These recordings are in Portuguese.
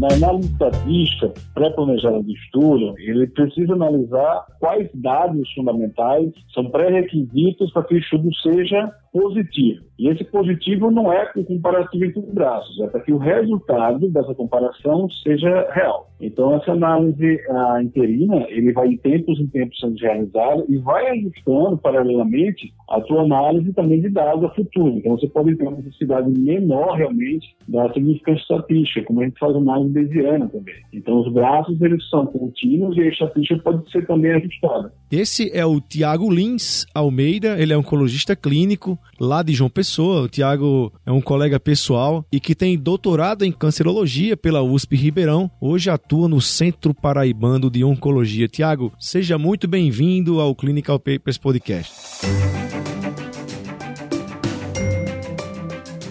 Na análise estatística pré-planejada de estudo, ele precisa analisar quais dados fundamentais são pré-requisitos para que o estudo seja positivo. E esse positivo não é com comparativo entre os braços, é para que o resultado dessa comparação seja real. Então, essa análise a interina, ele vai em tempos em tempos sendo realizado e vai ajustando paralelamente a sua análise também de dados a futuro. Então, você pode ter uma necessidade menor realmente da significância estatística, como a gente faz análise bayesiana também. Então, os braços, eles são contínuos e a estatística pode ser também ajustada. Esse é o Tiago Lins Almeida, ele é oncologista clínico lá de João Pessoa. O Tiago é um colega pessoal e que tem doutorado em cancerologia pela USP Ribeirão. Hoje atua no Centro Paraibano de Oncologia. Tiago, seja muito bem-vindo ao Clinical Papers Podcast.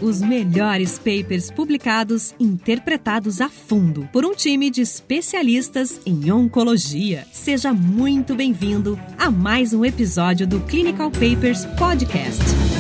Os melhores papers publicados, interpretados a fundo por um time de especialistas em oncologia. Seja muito bem-vindo a mais um episódio do Clinical Papers Podcast.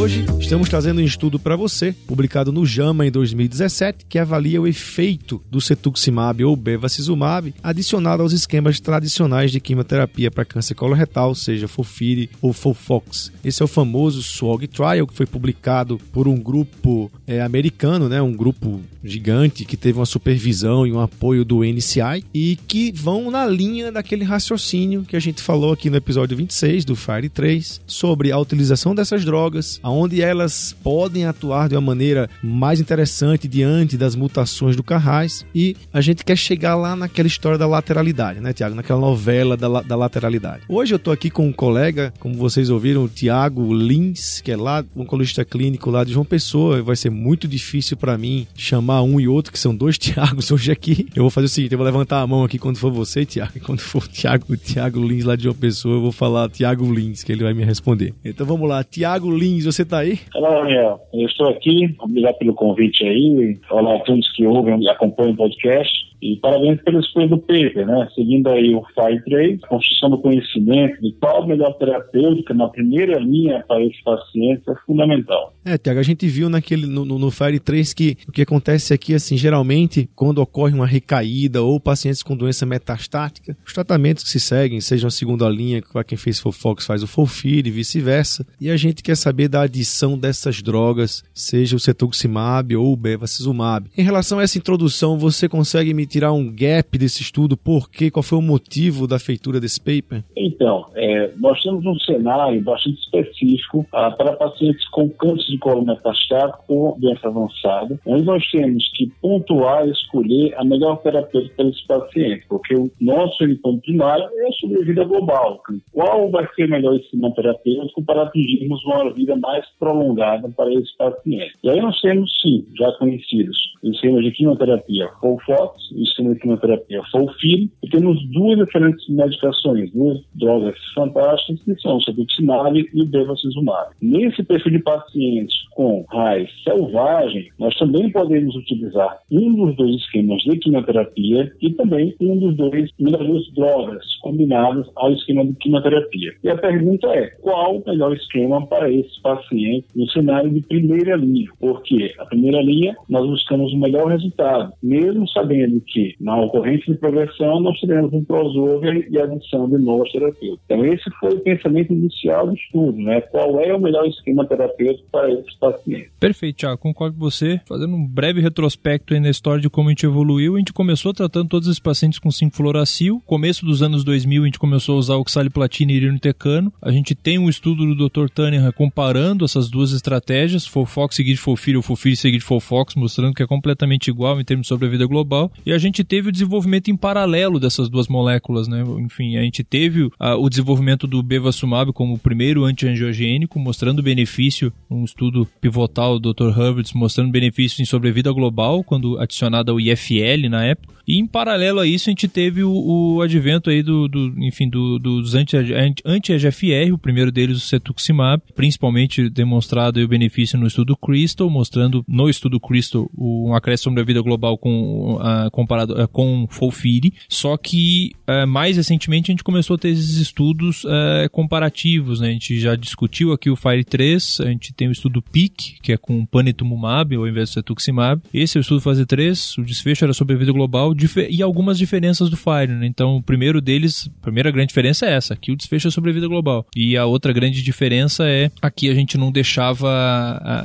Hoje estamos trazendo um estudo para você, publicado no JAMA em 2017, que avalia o efeito do cetuximab ou bevacizumab adicionado aos esquemas tradicionais de quimioterapia para câncer coloretal, seja FOLFIRI ou FOLFOX. Esse é o famoso SWOG Trial, que foi publicado por um grupo é, americano, né, um grupo gigante que teve uma supervisão e um apoio do NCI e que vão na linha daquele raciocínio que a gente falou aqui no episódio 26 do FIRE 3 sobre a utilização dessas drogas, aonde elas podem atuar de uma maneira mais interessante diante das mutações do Carrais e a gente quer chegar lá naquela história da lateralidade, né, Tiago? Naquela novela da, da lateralidade. Hoje eu tô aqui com um colega, como vocês ouviram, o Tiago Lins, que é lá, oncologista clínico lá de João Pessoa. Vai ser muito difícil para mim chamar um e outro, que são dois Tiagos hoje aqui. Eu vou fazer o seguinte, eu vou levantar a mão aqui quando for você, Tiago, e quando for o Tiago, o Tiago Lins lá de João Pessoa, eu vou falar Tiago Lins, que ele vai me responder. Então vamos lá, Tiago Lins, você tá aí? Olá, Daniel. Eu estou aqui. Obrigado pelo convite aí. Olá a todos que ouvem e acompanham o podcast. E parabéns pela escolha do paper, né? Seguindo aí o FIRE 3, construção do conhecimento de qual melhor terapêutica na primeira linha para esse paciente é fundamental. É, Tiago, a gente viu naquele, no, no, FIRE 3 que o que acontece aqui, assim, geralmente, quando ocorre uma recaída ou pacientes com doença metastática, os tratamentos que se seguem, sejam a segunda linha, para quem fez Fofox faz o Folfir e vice-versa, e a gente quer saber da adição dessas drogas, seja o cetuximab ou o bevacizumab. Em relação a essa introdução, você consegue me tirar um gap desse estudo? Por quê? Qual foi o motivo da feitura desse paper? Então, é, nós temos um cenário bastante específico ah, para pacientes com câncer de colo metastático ou doença avançada, onde nós temos que pontuar e escolher a melhor terapêutica para esse paciente, porque o nosso endpoint primário é a sobrevida global. Qual vai ser melhor esquema terapêutico para atingirmos uma vida mais prolongada para esse paciente? E aí nós temos, sim, já conhecidos, esquemas de quimioterapia FOLFOX, esquema de quimioterapia FOLFIRI, e temos duas diferentes medicações, duas drogas fantásticas, que são o cetuximab e o bevacizumab. Nesse perfil de pacientes com raiz selvagem, nós também podemos utilizar um dos dois esquemas de quimioterapia e também um dos dois, das duas drogas combinadas ao esquema de quimioterapia. E a pergunta é, qual o melhor esquema para esse paciente no cenário de primeira linha? Porque a primeira linha, nós buscamos o melhor resultado, mesmo sabendo que na ocorrência de progressão nós teremos um crossover e adição de novos terapeutas. Então esse foi o pensamento inicial do estudo, né? Qual é o melhor esquema terapêutico para esse paciente? Perfeito, Thiago, concordo com você. Fazendo um breve retrospecto aí na história de como a gente evoluiu, a gente começou tratando todos esses pacientes com 5-fluoracil. Começo dos anos 2000 a gente começou a usar oxaliplatina e irinotecano. A gente tem um estudo do Dr. Tânia comparando essas duas estratégias, Fofox seguido de Fofir ou Fofir seguido de Fofox, mostrando que é completamente igual em termos de sobrevida global. E a gente teve o desenvolvimento em paralelo dessas duas moléculas, né? Enfim, a gente teve uh, o desenvolvimento do bevacizumab como o primeiro antiangiogênico, mostrando benefício, um estudo pivotal do Dr. Hurwitz mostrando benefícios em sobrevida global quando adicionado ao IFL na época. E em paralelo a isso, a gente teve o, o advento aí do, do enfim, do, dos anti-EGFR, o primeiro deles o cetuximab, principalmente demonstrado o benefício no estudo Crystal, mostrando no estudo Crystal um acréscimo da vida global com, uh, comparado uh, com Folfiri, só que uh, mais recentemente a gente começou a ter esses estudos comparativos, né? A gente já discutiu aqui o FIRE 3, a gente tem o estudo PIC, que é com panitumumab ao invés do cetuximab. Esse é o estudo fase 3, o desfecho era sobre a vida global e algumas diferenças do FIRE, né? Então, o primeiro deles, a primeira grande diferença é essa, que o desfecho é sobre a vida global. E a outra grande diferença é aqui a gente não deixava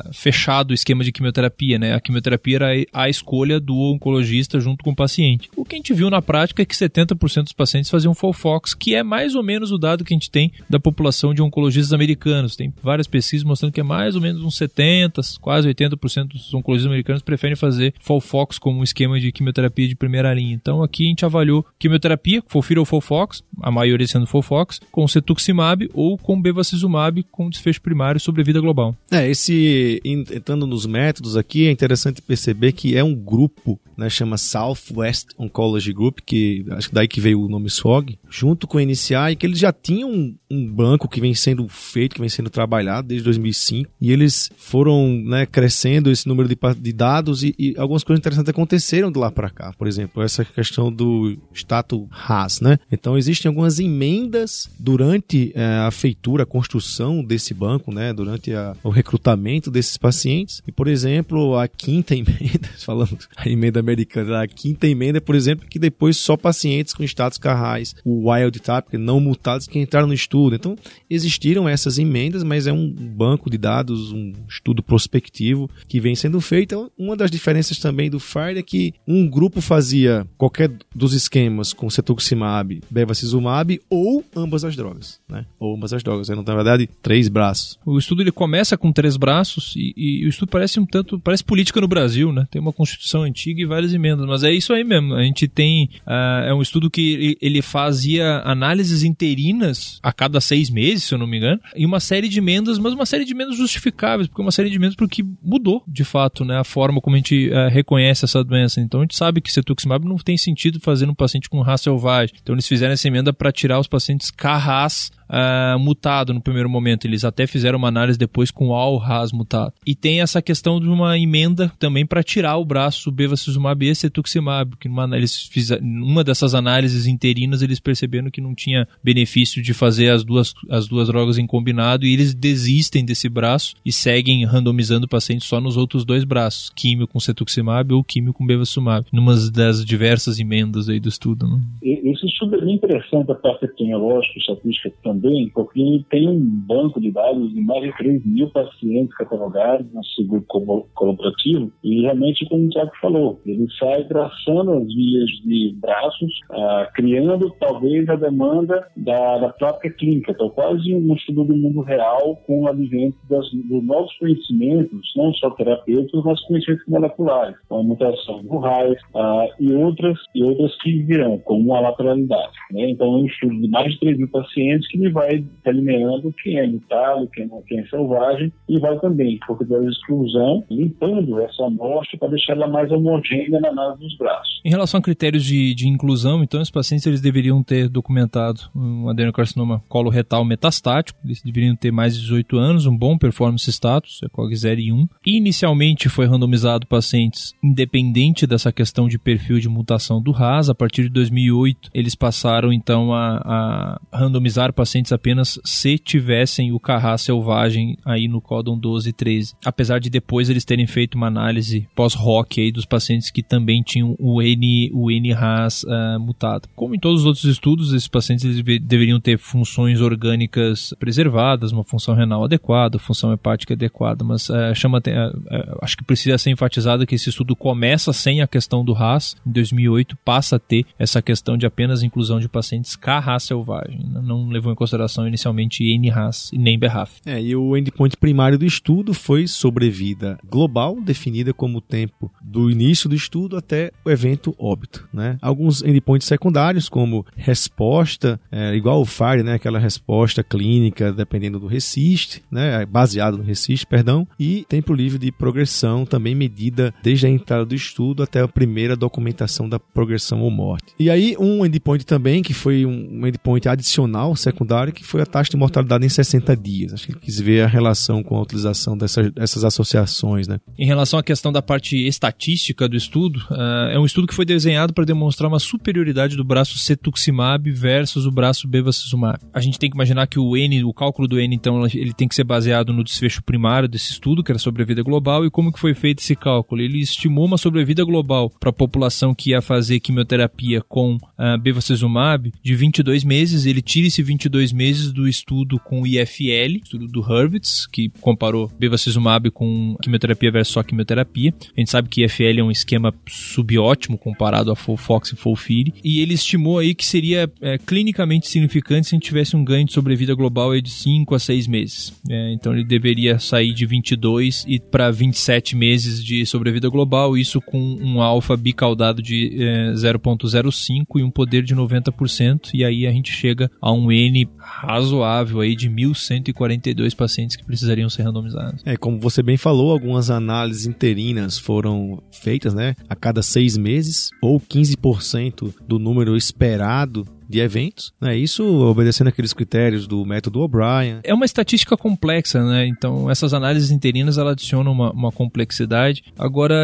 uh, fechado o esquema de quimioterapia, né? A quimioterapia era a escolha do oncologista junto com o paciente. O que a gente viu na prática é que 70% dos pacientes faziam Folfox, que é mais ou menos o dado que a gente tem da população de oncologistas americanos. Tem várias pesquisas mostrando que é mais ou menos uns 70, quase 80% dos oncologistas americanos preferem fazer Folfox como um esquema de quimioterapia de primeira linha. Então aqui a gente avaliou quimioterapia, Folfira ou Folfox, a maioria sendo Folfox, com cetuximab ou com bevacizumab com desfecho primário sobre vida global. É, esse entrando nos métodos aqui é interessante perceber que é um grupo, né, chama Southwest Oncology Group, que acho que daí que veio o nome SWOG, junto com o NCI, que eles já tinham um, um, banco que vem sendo feito, que vem sendo trabalhado desde 2005, e eles foram né, crescendo esse número de, de dados e, e, algumas coisas interessantes aconteceram de lá para cá. Por exemplo, essa questão do status RAS, né? Então existem algumas emendas durante é, a feitura, a construção desse banco, né? Durante a, o recrutamento desses pacientes. E, por exemplo, a quinta emenda, falando a emenda americana, a quinta emenda, por exemplo, que depois só pacientes com status carrais, o wild type, não mutados, que entraram no estudo. Então, existiram essas emendas, mas é um banco de dados, um estudo prospectivo que vem sendo feito. Então, uma das diferenças também do FIRE é que um grupo fazia qualquer dos esquemas com cetuximab, bevacizumab ou ambas as drogas, né? Ou ambas as drogas. É, na verdade, três braços. O estudo ele começa com três braços e, e, o estudo parece um tanto, parece política no Brasil, né? Tem uma constituição antiga e várias emendas, mas é isso aí mesmo. A gente tem, uh, é um estudo que ele fazia análises interinas a cada seis meses, se eu não me engano, e uma série de emendas, mas uma série de emendas justificáveis, porque uma série de emendas porque mudou, de fato, né? A forma como a gente uh, reconhece essa doença. Então a gente sabe que cetuximab não tem sentido fazer um paciente com raça selvagem. Então eles fizeram essa emenda para tirar os pacientes Carras uh, mutado no primeiro momento. Eles até fizeram uma análise depois com Al-Ras mutado. E tem essa questão de uma emenda também para tirar o braço bevacizumab e cetuximab, que numa, eles fizeram, uma dessas análises interinas eles perceberam que não tinha benefício de fazer as duas, as duas drogas em combinado e eles desistem desse braço e seguem randomizando pacientes só nos outros dois braços, químio com cetuximab ou químio com bevacizumab, numa das diversas emendas aí do estudo. Né? Esse é interessante a parte epidemiológica e estatística também, porque tem um banco de dados de mais de 3 mil pacientes catalogados no seguro colaborativo e realmente, como o Tiago falou, ele sai traçando as vias de braços, ah, criando talvez a demanda da, da própria clínica. Então, quase um estudo do mundo real com o advento das, dos novos conhecimentos, não só terapêuticos, mas conhecimentos moleculares, como a mutação do RAIS ah, e, outras, e outras que virão, como a lateralidade. Né? Então, é um estudo de mais de 3 mil pacientes que vai delineando quem é mutado, quem, quem é selvagem, e vai também, por da exclusão, limpando essa amostra para deixar ela mais homogênea na análise dos braços. Em relação a critérios de, de inclusão, então, os pacientes eles deveriam ter documentado um adenocarcinoma coloretal metastático, eles deveriam ter mais de 18 anos, um bom performance status, ECOG 0 e 1. Inicialmente foi randomizado pacientes independente dessa questão de perfil de mutação do RAS. A partir de 2008, eles passaram então a, a randomizar pacientes apenas se tivessem o Carrá selvagem aí no códon 12 e 13. Apesar de depois eles terem feito uma análise pós-ROC aí dos pacientes que também tinham o N, o NRAS uh, ah, mutado. Como em todos os outros estudos, esses pacientes eles deveriam ter funções orgânicas preservadas, uma função renal adequada, função hepática adequada, mas uh, chama uh, acho que precisa ser enfatizado que esse estudo começa sem a questão do RAS, em 2008 passa a ter essa questão de apenas inclusão de pacientes Carrá selvagem, não levou em consideração inicialmente NRAS e nem BRAF. É, e o endpoint primário do estudo foi sobrevida global, definida como o tempo do início do estudo até o evento óbito. Né? Alguns endpoints secundários, como resposta, é, igual o FIRE, né? aquela resposta clínica dependendo do RECIST, né? baseado no RECIST, perdão, e tempo livre de progressão, também medida desde a entrada do estudo até a primeira documentação da progressão ou morte. E aí um endpoint também, que foi um endpoint adicional, secundário, que foi a taxa de mortalidade em 60 dias. Acho que ele quis ver a relação com a utilização dessas, dessas associações. Né? Em relação à questão da parte estatística do estudo, uh, é um estudo que foi desenhado para demonstrar uma superioridade do braço cetuximab versus o braço bevacizumab. A gente tem que imaginar que o N, o cálculo do N, então, ele tem que ser baseado no desfecho primário desse estudo, que era sobrevida global, e como que foi feito esse cálculo? Ele estimou uma sobrevida global para a população que ia fazer quimioterapia com uh, bevacizumab de 22 meses. Ele tira esse 22 meses do estudo com o IFL, estudo do Hurwitz, que comparou bevacizumab com quimioterapia versus só quimioterapia. A gente sabe que IFL é um esquema subótimo comparado a Fox e Folfiri. E ele estimou aí que seria é, clinicamente significante se a gente tivesse um ganho de sobrevida global de 5 a 6 meses. É, então ele deveria sair de 22 e para 27 meses de sobrevida global, isso com um alfa bicaudado de é, 0.05 e um poder de 90%, e aí a gente chega a um N razoável aí de 1.142 pacientes que precisariam ser randomizados. É, como você bem falou, algumas análises interinas foram feitas, né, a cada seis meses, ou 15% do número esperado de eventos, né? Isso obedecendo aqueles critérios do método O'Brien. É uma estatística complexa, né? Então essas análises interinas ela adicionam uma, uma complexidade. Agora,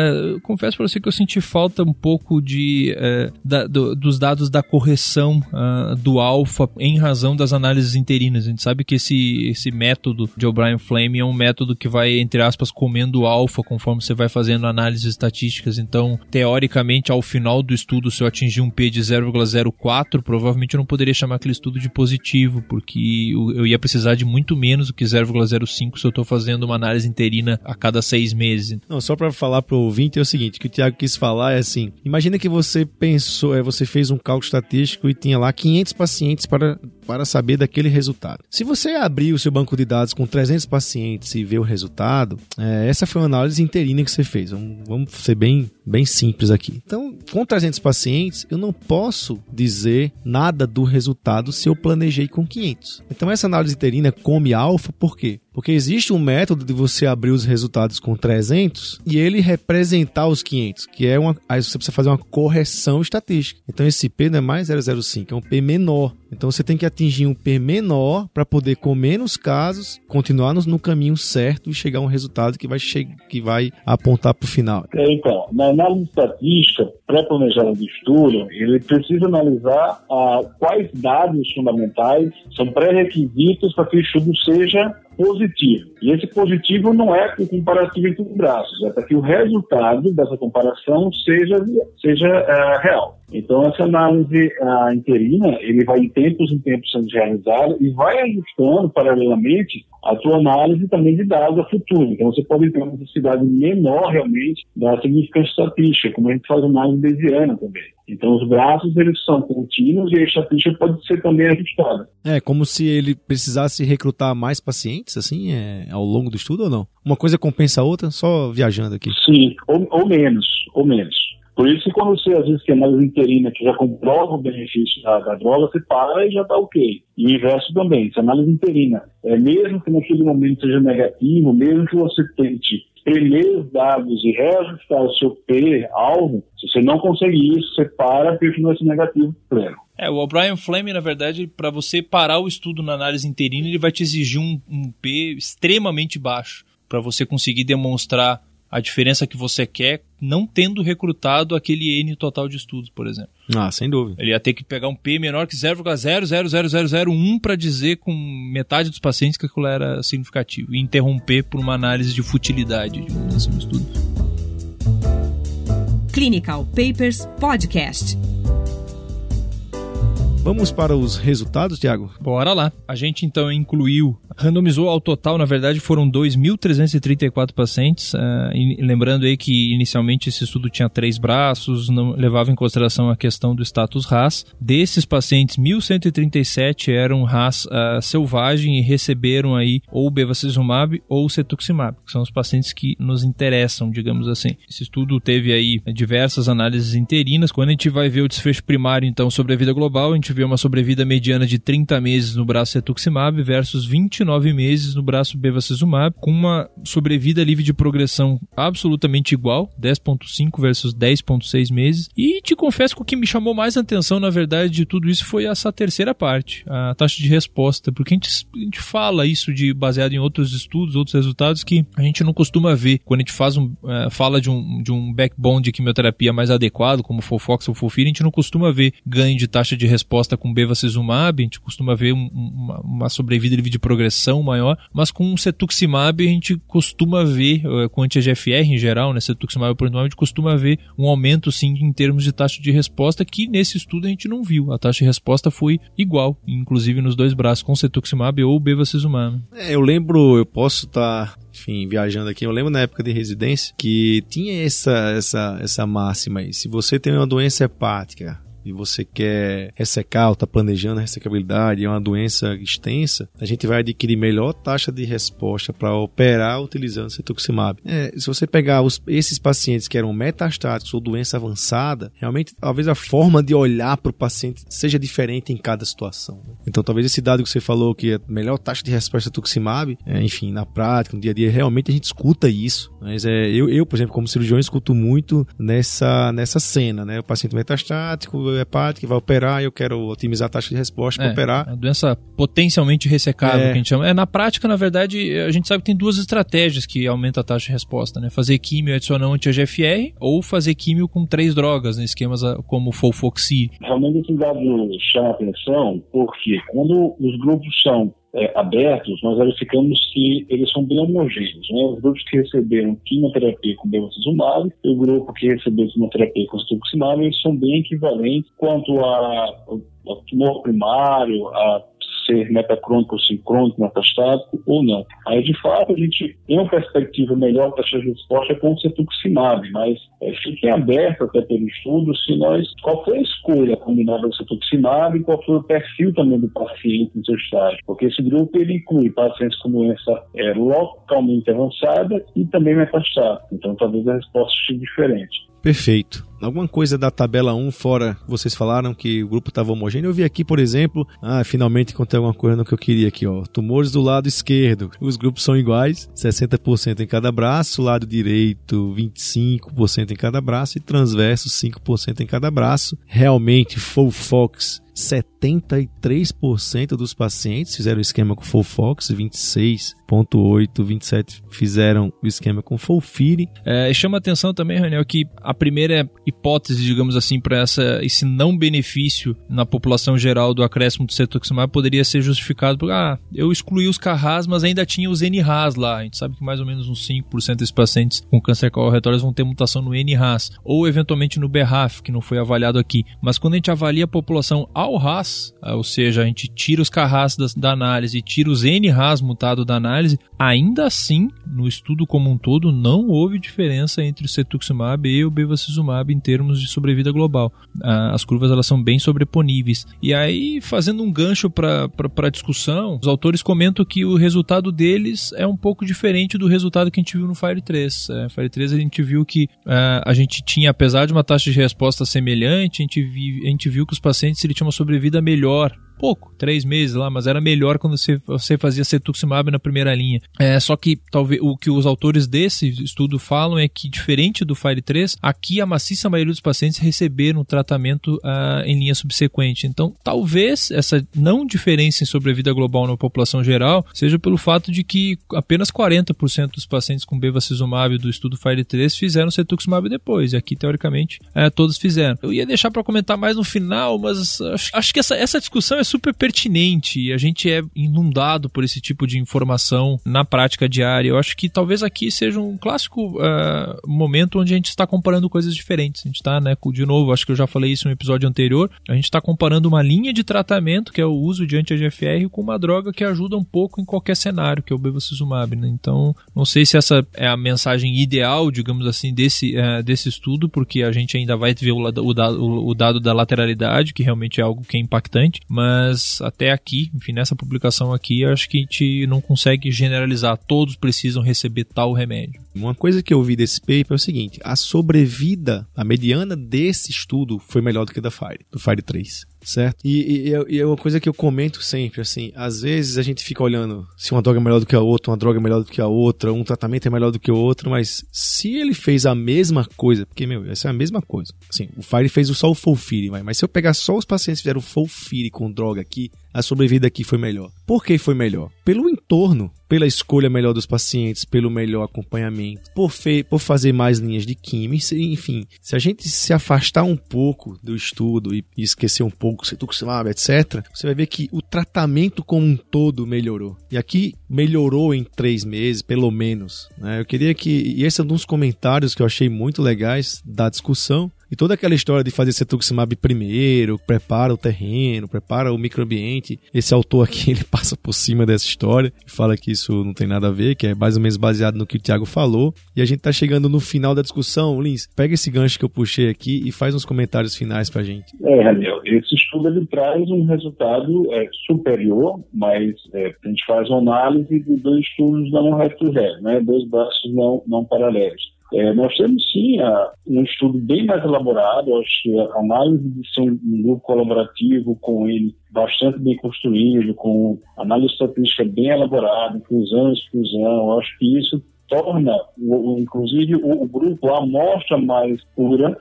confesso para você que eu senti falta um pouco de é, da, do, dos dados da correção uh, do alfa em razão das análises interinas. A gente sabe que esse, esse método de O'Brien Flame é um método que vai entre aspas comendo alfa conforme você vai fazendo análises estatísticas. Então, teoricamente, ao final do estudo, se eu atingir um P de 0,04, provavelmente provavelmente eu não poderia chamar aquele estudo de positivo, porque eu ia precisar de muito menos do que 0,05 se eu estou fazendo uma análise interina a cada seis meses. Não, só para falar para o ouvinte é o seguinte, que o Tiago quis falar é assim, imagina que você pensou, é, você fez um cálculo estatístico e tinha lá 500 pacientes para, para saber daquele resultado. Se você abrir o seu banco de dados com 300 pacientes e ver o resultado, é, essa foi uma análise interina que você fez. Vamos, vamos ser bem, bem simples aqui. Então, com 300 pacientes, eu não posso dizer nada do resultado se eu planejei com 500. Então essa análise interina come alfa por quê? Porque existe um método de você abrir os resultados com 300 e ele representar os 500, que é uma. Aí você precisa fazer uma correção estatística. Então esse P não é mais 005, é um P menor. Então você tem que atingir um P menor para poder, com menos casos, continuar no, no, caminho certo e chegar a um resultado que vai, que vai apontar para o final. É, então, na análise estatística, pré-planejada do estudo, ele precisa analisar ah, quais dados fundamentais são pré-requisitos para que o estudo seja positivo. E esse positivo não é com comparativo entre os braços, é para que o resultado dessa comparação seja, seja uh, real. Então, essa análise uh, interina, ele vai em tempos em tempos sendo realizado e vai ajustando paralelamente a sua análise também de dados a futuro. Então, você pode ter uma necessidade menor realmente da significância estatística, como a gente faz análise bayesiana também. Então, os braços, eles são contínuos e a estatística pode ser também ajustada. É, como se ele precisasse recrutar mais pacientes, assim, é, ao longo do estudo ou não? Uma coisa compensa a outra, só viajando aqui. Sim, ou, ou menos, ou menos. Por isso que quando você às vezes tem análise interina que já comprova o benefício da, da, droga, você para e já está ok. E o inverso também, se a análise interina, é, mesmo que naquele momento seja negativo, mesmo que você tente espremer os dados e reajustar o seu P-alvo, se você não conseguir isso, você para e continua esse negativo pleno. É, o O'Brien Flame, na verdade, para você parar o estudo na análise interina, ele vai te exigir um, um P extremamente baixo para você conseguir demonstrar a diferença que você quer, não tendo recrutado aquele N total de estudos, por exemplo. Ah, sem dúvida. Ele ia ter que pegar um P menor que 0,000001 para dizer com metade dos pacientes que aquilo era significativo e interromper por uma análise de futilidade de um estudo. Clinical Papers Podcast. Vamos para os resultados, Tiago? Bora lá. A gente então incluiu, randomizou ao total, na verdade foram 2.334 pacientes. Uh, lembrando aí que inicialmente esse estudo tinha três braços, não levava em consideração a questão do status RAS. Desses pacientes, 1.137 eram RAS uh, selvagem e receberam aí ou bevacizumab ou cetuximab, que são os pacientes que nos interessam, digamos assim. Esse estudo teve aí diversas análises interinas. Quando a gente vai ver o desfecho primário, então, sobre a vida global, a gente vê uma sobrevida mediana de 30 meses no braço cetuximab versus 29 meses no braço bevacizumab, com uma sobrevida livre de progressão absolutamente igual, 10.5 versus 10.6 meses. E te confesso que o que me chamou mais atenção, na verdade, de tudo isso foi essa terceira parte, a taxa de resposta, porque a gente, a gente fala isso de baseado em outros estudos, outros resultados que a gente não costuma ver quando a gente faz um, uh, fala de um, de um backbone de quimioterapia mais adequado, como Fofox ou Fulfir, a gente não costuma ver ganho de taxa de resposta com bevacizumab, a gente costuma ver um, uma, uma, sobrevida de progressão maior, mas com cetuximab a gente costuma ver, uh, com anti-GFR em geral, né, cetuximab por a gente costuma ver um aumento sim em termos de taxa de resposta que nesse estudo a gente não viu. A taxa de resposta foi igual, inclusive nos dois braços, com cetuximab ou bevacizumab. É, eu lembro, eu posso estar tá enfim, viajando aqui, eu lembro na época de residência que tinha essa, essa, essa máxima aí. Se você tem uma doença hepática, e você quer ressecar ou está planejando a ressecabilidade, é uma doença extensa, a gente vai adquirir melhor taxa de resposta para operar utilizando cetuximab. É, se você pegar os, esses pacientes que eram metastáticos ou doença avançada, realmente talvez a forma de olhar para o paciente seja diferente em cada situação. Então talvez esse dado que você falou que é melhor taxa de resposta cetuximab, é, enfim, na prática, no dia a dia, realmente a gente escuta isso. Mas é, eu, eu, por exemplo, como cirurgião, escuto muito nessa, nessa cena, né? O paciente metastático, hepática, vai operar, eu quero otimizar a taxa de resposta é, para operar. A doença potencialmente ressecável, é. que a gente chama. É, na prática, na verdade, a gente sabe que tem duas estratégias que aumentam a taxa de resposta, né? Fazer químio adicionando anti-GFR ou fazer químio com três drogas, né? esquemas como Folfoxir. Realmente esse dado chama atenção porque quando os grupos são é, abertos, nós verificamos que eles são bem homogêneos. Né? Os grupos que receberam quimioterapia com bevacizumab e o grupo que recebeu quimioterapia com cetuximab, eles são bem equivalentes quanto ao tumor primário, a ser metacrônico ou sincrônico, metastático ou não. Aí, de fato, a gente tem uma perspectiva melhor para essa resposta com o cetuximab, mas é, fiquem abertos até pelo estudo se nós, qual foi a escolha combinada do cetuximab e qual foi o perfil também do paciente no seu estágio, porque esse grupo ele inclui pacientes com doença é, localmente avançada e também metastática, então talvez a resposta seja diferente. Perfeito. Alguma coisa da tabela 1 fora, vocês falaram que o grupo estava homogêneo. Eu vi aqui, por exemplo, ah, finalmente encontrei alguma coisa no que eu queria aqui, ó. Tumores do lado esquerdo. Os grupos são iguais, 60% em cada braço, lado direito 25% em cada braço e transverso 5% em cada braço. Realmente, full fox 73% dos pacientes fizeram o esquema com Folfox, 26,8%, 27% fizeram o esquema com Folfire. É, chama atenção também, Raniel, que a primeira hipótese, digamos assim, para esse não benefício na população geral do acréscimo do cetuximab poderia ser justificado por, ah, eu excluí os CARRAS, mas ainda tinha os NRAS lá. A gente sabe que mais ou menos uns 5% desses pacientes com câncer coloretório vão ter mutação no NRAS, ou eventualmente no BRAF, que não foi avaliado aqui. Mas quando a gente avalia a população ao RAS, ah, ou seja, a gente tira os CARRAS da, da análise e tira os NRAS mutados da análise, ainda assim, no estudo como um todo, não houve diferença entre o cetuximab e o bevacizumab em termos de sobrevida global. Ah, as curvas elas são bem sobreponíveis. E aí, fazendo um gancho para a discussão, os autores comentam que o resultado deles é um pouco diferente do resultado que a gente viu no Fire 3. É, Fire 3 a gente viu que ah, a gente tinha, apesar de uma taxa de resposta semelhante, a gente, vi, a gente viu que os pacientes ele tinham uma sobrevida melhor pouco, três meses lá, mas era melhor quando você, você fazia cetuximab na primeira linha. É, só que talvez o que os autores desse estudo falam é que, diferente do FIRE 3, aqui a maciça maioria dos pacientes receberam tratamento uh, em linha subsequente. Então, talvez essa não diferença em sobrevida global na população geral seja pelo fato de que apenas 40% dos pacientes com bevacizumab do estudo FIRE 3 fizeram cetuximab depois, e aqui, teoricamente, uh, todos fizeram. Eu ia deixar para comentar mais no final, mas acho, acho que essa, essa discussão é super pertinente e a gente é inundado por esse tipo de informação na prática diária. Eu acho que talvez aqui seja um clássico uh, momento onde a gente está comparando coisas diferentes. A gente está, né, de novo, acho que eu já falei isso no episódio anterior, a gente está comparando uma linha de tratamento, que é o uso de anti-AGFR, com uma droga que ajuda um pouco em qualquer cenário, que é o bevacizumab. Né? Então, não sei se essa é a mensagem ideal, digamos assim, desse, uh, desse estudo, porque a gente ainda vai ver o, o, o dado da lateralidade, que realmente é algo que é impactante, mas até aqui, enfim, nessa publicação aqui, acho que a gente não consegue generalizar, todos precisam receber tal remédio. Uma coisa que eu vi desse paper é o seguinte: a sobrevida, a mediana desse estudo foi melhor do que da Fire, do Fire 3 certo? E, e, e, é uma coisa que eu comento sempre, assim, às vezes a gente fica olhando se uma droga é melhor do que a outra, uma droga é melhor do que a outra, um tratamento é melhor do que o outro, mas se ele fez a mesma coisa, porque, meu, essa é a mesma coisa. Assim, o Fire fez só o Fulfire, mas, se eu pegar só os pacientes que fizeram Fulfire com droga aqui, a sobrevida aqui foi melhor. Por que foi melhor? Pelo entorno, pela escolha melhor dos pacientes, pelo melhor acompanhamento, por, por fazer mais linhas de química, enfim. Se a gente se afastar um pouco do estudo e, e esquecer um pouco cetuximab, etc., você vai ver que o tratamento como um todo melhorou. E aqui melhorou em três meses, pelo menos. Né? Eu queria que, e esse é um dos comentários que eu achei muito legais da discussão, e toda aquela história de fazer cetuximab primeiro, prepara o terreno, prepara o microambiente. Esse autor aqui, ele passa por cima dessa história e fala que isso não tem nada a ver, que é mais ou menos baseado no que o Thiago falou. E a gente tá chegando no final da discussão. Lins, pega esse gancho que eu puxei aqui e faz uns comentários finais pra gente. É, Daniel, esse estudo ele traz um resultado é, superior, mas é, a gente faz uma análise de dois estudos não reto né? Dois braços não, não paralelos. É, nós temos sim a, um estudo bem mais elaborado, acho que a análise de ser um, grupo colaborativo com ele bastante bem construído, com análise estatística bem elaborada, inclusão e exclusão, acho que isso torna, o, inclusive, o, o grupo a amostra mais pura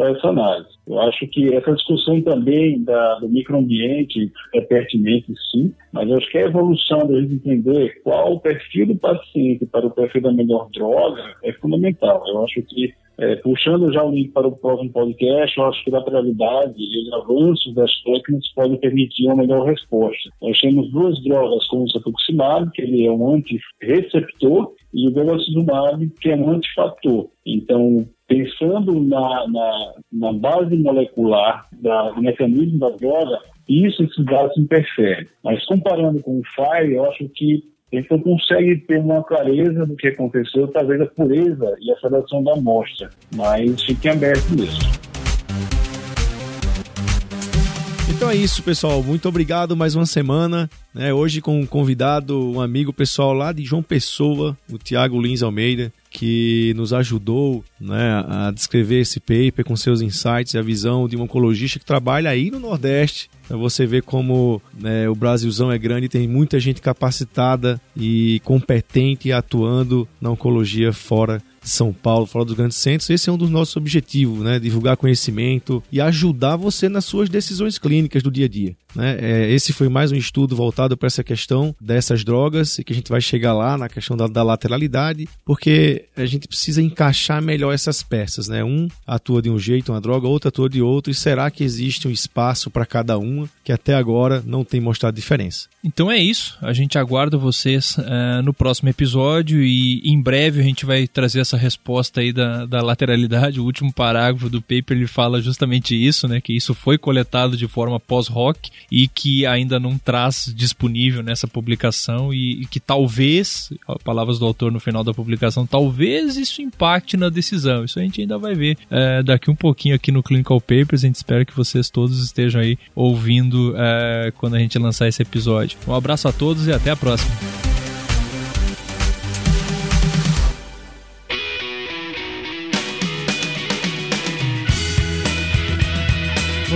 para essa análise. Eu acho que essa discussão também da, do microambiente é pertinente, sim, mas eu acho que a evolução da gente entender qual o perfil do paciente para o perfil da melhor droga é fundamental. Eu acho que, é, puxando já o link para o próximo podcast, eu acho que a realidade e os avanços das técnicas podem permitir uma melhor resposta. Nós temos duas drogas, como o cetuximab, que ele é um anti-receptor, e o bevacizumab, que é um antifator. Então, pensando na, na, na base molecular da, do mecanismo da droga, isso esses dados interferem. Mas comparando com o FIRE, eu acho que não consegue ter uma clareza do que aconteceu, talvez a pureza e a seleção da amostra, mas fiquem aberto nisso. Então é isso, pessoal. Muito obrigado mais uma semana. Né? Hoje com um convidado, um amigo pessoal lá de João Pessoa, o Tiago Lins Almeida que nos ajudou né, a descrever esse paper com seus insights e a visão de um oncologista que trabalha aí no Nordeste. Você ver como né, o Brasilzão é grande, tem muita gente capacitada e competente atuando na oncologia fora São Paulo, fora dos grandes centros. Esse é um dos nossos objetivos, né? Divulgar conhecimento e ajudar você nas suas decisões clínicas do dia a dia. Né? É, esse foi mais um estudo voltado para essa questão dessas drogas e que a gente vai chegar lá na questão da, da, lateralidade, porque a gente precisa encaixar melhor essas peças. Né? Um atua de um jeito, uma droga, outro atua de outro, e será que existe um espaço para cada uma que até agora não tem mostrado diferença? Então é isso. A gente aguarda vocês uh, no próximo episódio e em breve a gente vai trazer essa resposta aí da, da lateralidade. O último parágrafo do paper ele fala justamente isso, né? Que isso foi coletado de forma pós-hoc e que ainda não traz disponível nessa publicação e, e, que talvez, palavras do autor no final da publicação, talvez isso impacte na decisão. Isso a gente ainda vai ver é, daqui um pouquinho aqui no Clinical Papers. A gente espera que vocês todos estejam aí ouvindo é, quando a gente lançar esse episódio. Um abraço a todos e até a próxima.